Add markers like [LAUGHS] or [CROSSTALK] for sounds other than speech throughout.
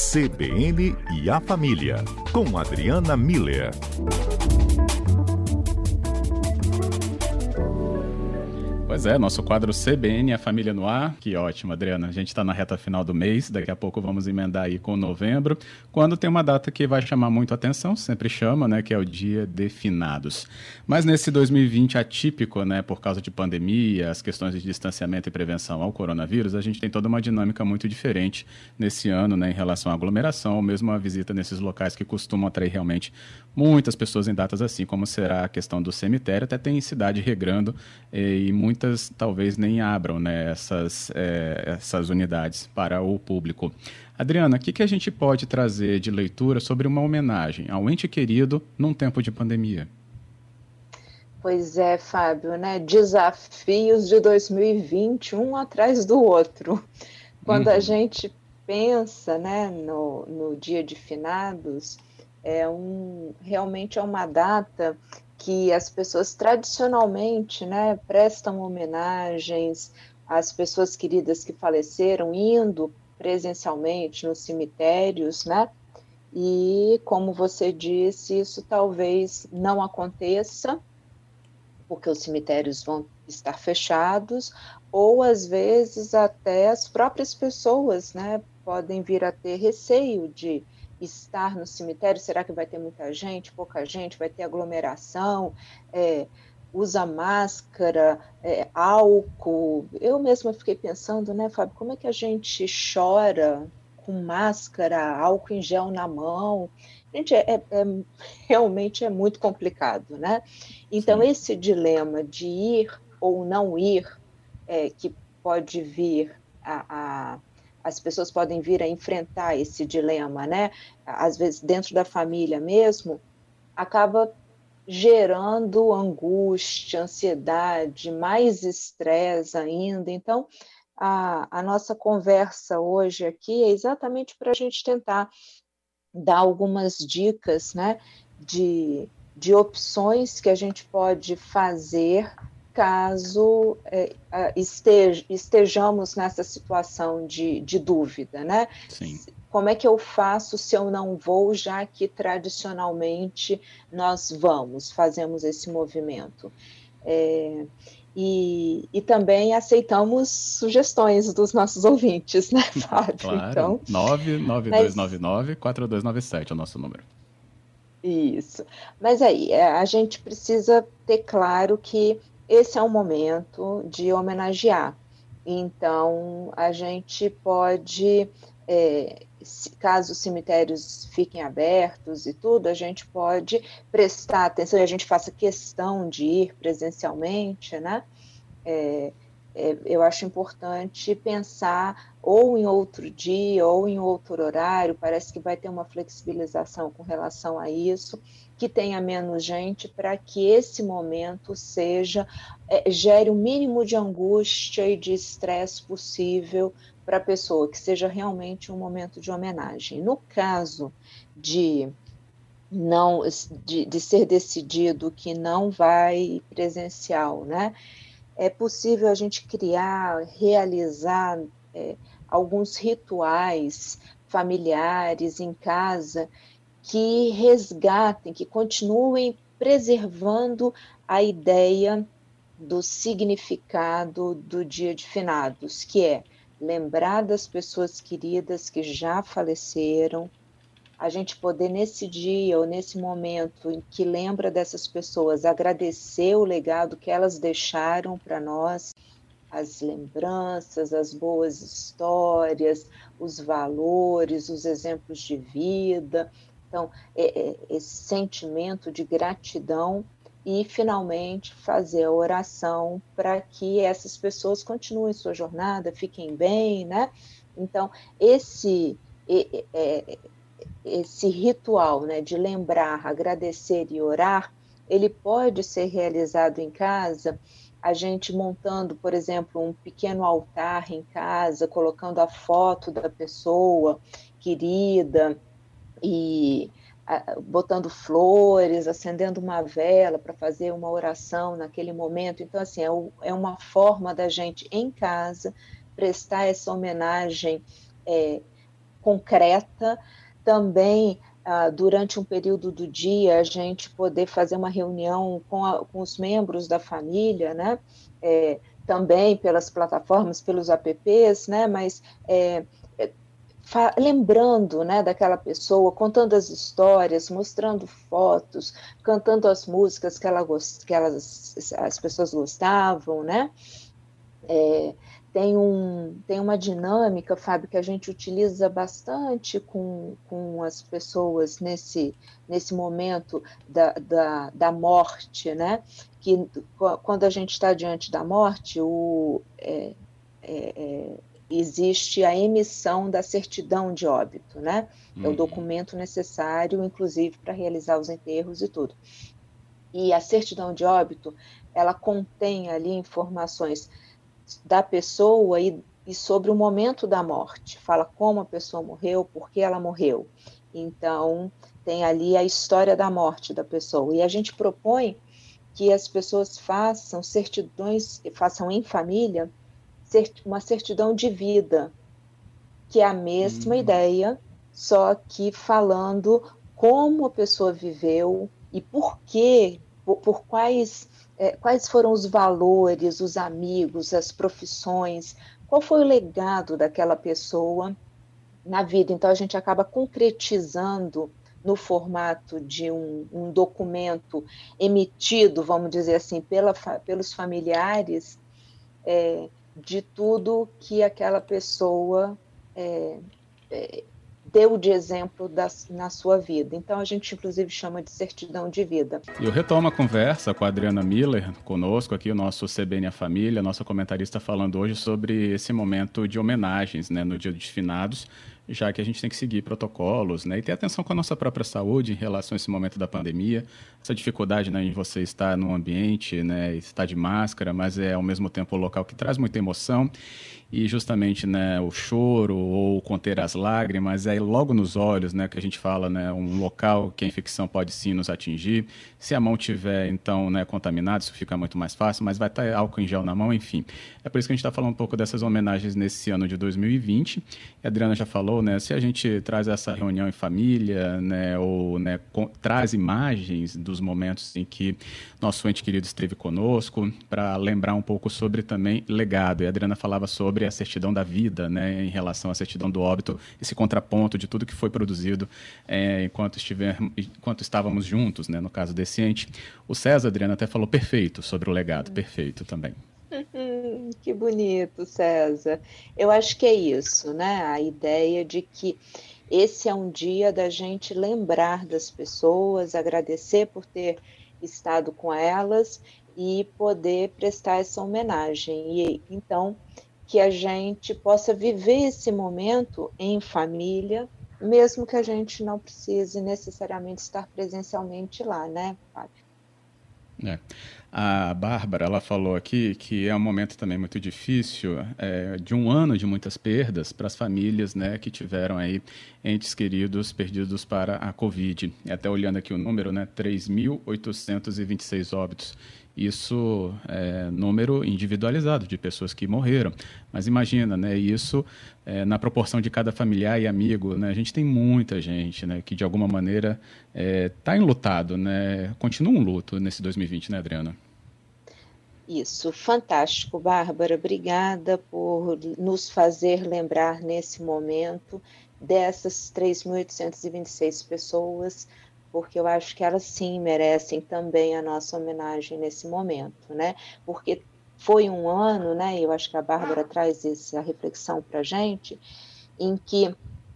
CBN e a Família, com Adriana Miller. Pois é, nosso quadro CBN, a Família no Ar. Que ótimo, Adriana. A gente está na reta final do mês, daqui a pouco vamos emendar aí com novembro, quando tem uma data que vai chamar muito atenção, sempre chama, né, que é o Dia de Finados. Mas nesse 2020 atípico, né, por causa de pandemia, as questões de distanciamento e prevenção ao coronavírus, a gente tem toda uma dinâmica muito diferente nesse ano, né, em relação à aglomeração, ou mesmo a visita nesses locais que costumam atrair realmente muitas pessoas em datas assim, como será a questão do cemitério, até tem cidade regrando eh, e muitas talvez nem abram né, essas, é, essas unidades para o público. Adriana, o que, que a gente pode trazer de leitura sobre uma homenagem ao ente querido num tempo de pandemia? Pois é, Fábio, né? Desafios de 2020, um atrás do outro. Quando uhum. a gente pensa né, no, no dia de finados, é um, realmente é uma data que as pessoas tradicionalmente né, prestam homenagens às pessoas queridas que faleceram, indo presencialmente nos cemitérios, né? E como você disse, isso talvez não aconteça, porque os cemitérios vão estar fechados, ou às vezes até as próprias pessoas, né, podem vir a ter receio de estar no cemitério? Será que vai ter muita gente, pouca gente, vai ter aglomeração? É, usa máscara, é, álcool. Eu mesma fiquei pensando, né, Fábio, como é que a gente chora com máscara, álcool em gel na mão? Gente, é, é, é realmente é muito complicado, né? Então, Sim. esse dilema de ir ou não ir, é, que pode vir a, a as pessoas podem vir a enfrentar esse dilema, né? Às vezes dentro da família mesmo, acaba gerando angústia, ansiedade, mais estresse ainda. Então, a, a nossa conversa hoje aqui é exatamente para a gente tentar dar algumas dicas, né? De, de opções que a gente pode fazer caso é, estejamos nessa situação de, de dúvida, né? Sim. Como é que eu faço se eu não vou, já que tradicionalmente nós vamos, fazemos esse movimento? É, e, e, também aceitamos sugestões dos nossos [LAUGHS] ouvintes, né, [LAUGHS] Fábio? Claro, então, 99299-4297 é o nosso número. Isso. Mas aí, é, a gente precisa ter claro que esse é um momento de homenagear. Então, a gente pode, é, caso os cemitérios fiquem abertos e tudo, a gente pode prestar atenção e a gente faça questão de ir presencialmente, né? É, é, eu acho importante pensar ou em outro dia ou em outro horário, parece que vai ter uma flexibilização com relação a isso, que tenha menos gente para que esse momento seja, é, gere o mínimo de angústia e de estresse possível para a pessoa, que seja realmente um momento de homenagem. No caso de não de, de ser decidido que não vai presencial, né? é possível a gente criar, realizar é, alguns rituais familiares em casa que resgatem, que continuem preservando a ideia do significado do dia de finados, que é lembrar das pessoas queridas que já faleceram, a gente poder nesse dia ou nesse momento em que lembra dessas pessoas, agradecer o legado que elas deixaram para nós, as lembranças, as boas histórias, os valores, os exemplos de vida. Então, é, é, esse sentimento de gratidão e, finalmente, fazer a oração para que essas pessoas continuem sua jornada, fiquem bem, né? Então, esse. É, esse ritual né, de lembrar, agradecer e orar, ele pode ser realizado em casa, a gente montando, por exemplo, um pequeno altar em casa, colocando a foto da pessoa querida e botando flores, acendendo uma vela para fazer uma oração naquele momento. Então, assim, é, é, uma forma da gente em casa prestar essa homenagem é, concreta, também ah, durante um período do dia a gente poder fazer uma reunião com, a, com os membros da família, né? É, também pelas plataformas, pelos apps, né? Mas é, é lembrando né, daquela pessoa, contando as histórias, mostrando fotos, cantando as músicas que, ela, que elas, as pessoas gostavam, né? É, tem, um, tem uma dinâmica, Fábio, que a gente utiliza bastante com, com as pessoas nesse, nesse momento da, da, da morte, né? Que quando a gente está diante da morte, o, é, é, é, existe a emissão da certidão de óbito, né? É o uhum. documento necessário, inclusive, para realizar os enterros e tudo. E a certidão de óbito, ela contém ali informações da pessoa e, e sobre o momento da morte. Fala como a pessoa morreu, por que ela morreu. Então, tem ali a história da morte da pessoa. E a gente propõe que as pessoas façam certidões, façam em família, uma certidão de vida, que é a mesma uhum. ideia, só que falando como a pessoa viveu e por quê, por, por quais é, quais foram os valores, os amigos, as profissões, qual foi o legado daquela pessoa na vida. Então, a gente acaba concretizando no formato de um, um documento emitido, vamos dizer assim, pela, pelos familiares, é, de tudo que aquela pessoa é, é, deu de exemplo das, na sua vida. Então a gente inclusive chama de certidão de vida. E eu retomo a conversa com a Adriana Miller, conosco aqui, o nosso CBN a Família, nossa comentarista falando hoje sobre esse momento de homenagens né, no Dia dos Finados, já que a gente tem que seguir protocolos né, e ter atenção com a nossa própria saúde em relação a esse momento da pandemia, essa dificuldade né, em você estar num ambiente, né, estar de máscara, mas é ao mesmo tempo um local que traz muita emoção e justamente né, o choro ou conter as lágrimas é logo nos olhos né, que a gente fala né, um local que a infecção pode sim nos atingir. Se a mão tiver então né, contaminada, isso fica muito mais fácil, mas vai estar álcool em gel na mão, enfim. É por isso que a gente está falando um pouco dessas homenagens nesse ano de 2020. A Adriana já falou, né, se a gente traz essa reunião em família, né, ou né, com, traz imagens dos momentos em que nosso ente querido esteve conosco, para lembrar um pouco sobre também legado. E a Adriana falava sobre sobre a certidão da vida, né, em relação à certidão do óbito, esse contraponto de tudo que foi produzido é, enquanto, estiver, enquanto estávamos juntos, né, no caso desse ente. O César, Adriana, até falou perfeito sobre o legado, perfeito também. que bonito, César. Eu acho que é isso, né? A ideia de que esse é um dia da gente lembrar das pessoas, agradecer por ter estado com elas e poder prestar essa homenagem. E então que a gente possa viver esse momento em família, mesmo que a gente não precise necessariamente estar presencialmente lá, né, Fábio? É. A Bárbara, ela falou aqui que é um momento também muito difícil, é, de um ano de muitas perdas para as famílias né, que tiveram aí entes queridos perdidos para a Covid. E até olhando aqui o número, né, 3.826 óbitos. Isso é número individualizado de pessoas que morreram. Mas imagina, né, isso é, na proporção de cada familiar e amigo, né, a gente tem muita gente né, que de alguma maneira está é, tá enlutado, né, continua um luto nesse 2020, né, Adriana? Isso, fantástico, Bárbara. Obrigada por nos fazer lembrar nesse momento dessas 3.826 pessoas porque eu acho que elas sim merecem também a nossa homenagem nesse momento, né? Porque foi um ano, né? Eu acho que a Bárbara traz essa reflexão para a gente, em que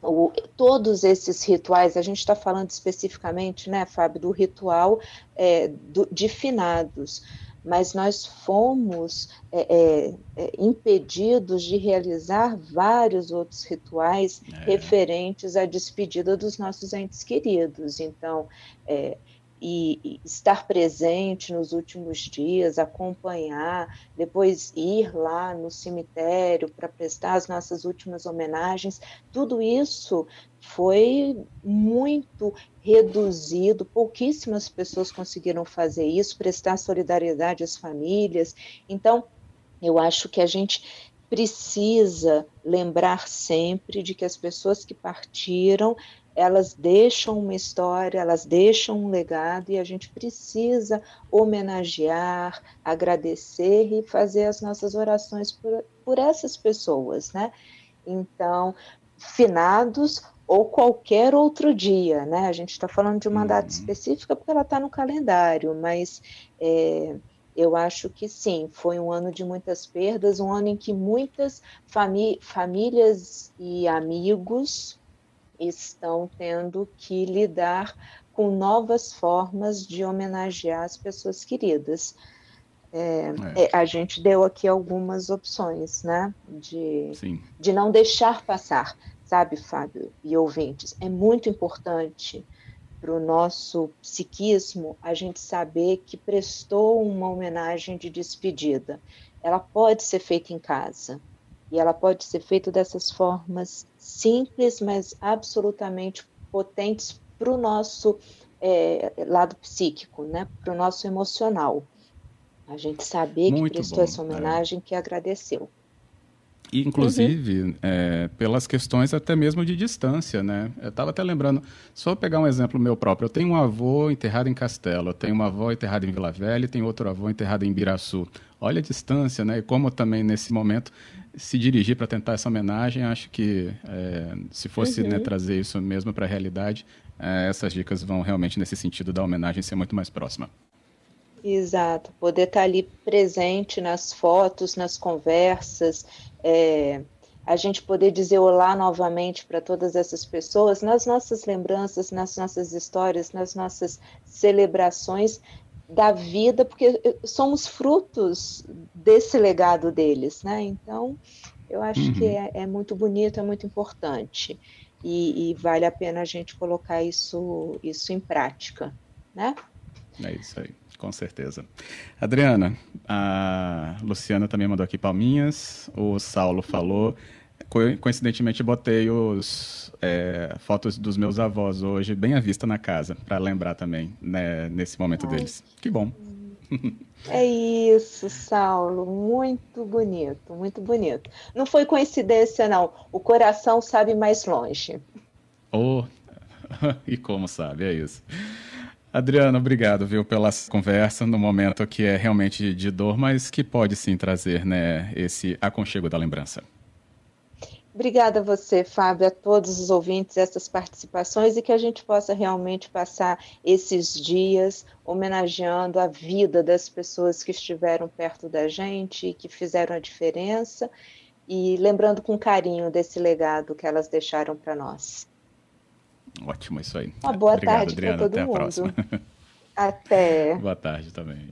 o, todos esses rituais, a gente está falando especificamente, né, Fábio, do ritual é, do, de finados mas nós fomos é, é, é, impedidos de realizar vários outros rituais é. referentes à despedida dos nossos entes queridos. Então, é, e, e, estar presente nos últimos dias, acompanhar, depois ir lá no cemitério para prestar as nossas últimas homenagens, tudo isso foi muito reduzido, pouquíssimas pessoas conseguiram fazer isso, prestar solidariedade às famílias. Então, eu acho que a gente precisa lembrar sempre de que as pessoas que partiram, elas deixam uma história, elas deixam um legado e a gente precisa homenagear, agradecer e fazer as nossas orações por, por essas pessoas, né? Então, finados ou qualquer outro dia, né? A gente está falando de uma uhum. data específica porque ela está no calendário, mas é, eu acho que sim, foi um ano de muitas perdas, um ano em que muitas famí famílias e amigos estão tendo que lidar com novas formas de homenagear as pessoas queridas. É, é. É, a gente deu aqui algumas opções, né? De, de não deixar passar, sabe, Fábio e ouvintes? É muito importante para o nosso psiquismo a gente saber que prestou uma homenagem de despedida. Ela pode ser feita em casa e ela pode ser feita dessas formas simples, mas absolutamente potentes para o nosso é, lado psíquico, né? para o nosso emocional. A gente saber Muito que prestou bom, essa homenagem, é. que agradeceu. Inclusive, uhum. é, pelas questões até mesmo de distância, né? Eu estava até lembrando, só pegar um exemplo meu próprio. Eu tenho um avô enterrado em Castelo, eu tenho uma avó enterrada em Vila Velha e tenho outro avô enterrado em Biraçu. Olha a distância, né? E como também nesse momento se dirigir para tentar essa homenagem, acho que é, se fosse né, uhum. né, trazer isso mesmo para a realidade, é, essas dicas vão realmente nesse sentido da homenagem ser muito mais próxima. Exato, poder estar tá ali presente nas fotos, nas conversas, é, a gente poder dizer olá novamente para todas essas pessoas, nas nossas lembranças, nas nossas histórias, nas nossas celebrações da vida, porque somos frutos desse legado deles, né? Então, eu acho uhum. que é, é, muito bonito, é muito importante e, e, vale a pena a gente colocar isso, isso em prática, né? É isso aí. Com certeza. Adriana, a Luciana também mandou aqui palminhas, o Saulo falou. coincidentemente, botei os é, fotos dos meus avós hoje bem à vista na casa, para lembrar também, né, nesse momento Ai. deles. Que bom. É isso, Saulo. Muito bonito, muito bonito. Não foi coincidência, não. O coração sabe mais longe. Oh, [LAUGHS] e como sabe, é isso. Adriano, obrigado, viu, pela conversa no momento que é realmente de dor, mas que pode sim trazer, né, esse aconchego da lembrança. Obrigada a você, Fábio, a todos os ouvintes, essas participações e que a gente possa realmente passar esses dias homenageando a vida das pessoas que estiveram perto da gente que fizeram a diferença e lembrando com carinho desse legado que elas deixaram para nós. Ótimo, isso aí. Uma boa Obrigado, tarde para todo Até mundo. A próxima. Até. [LAUGHS] Boa tarde também.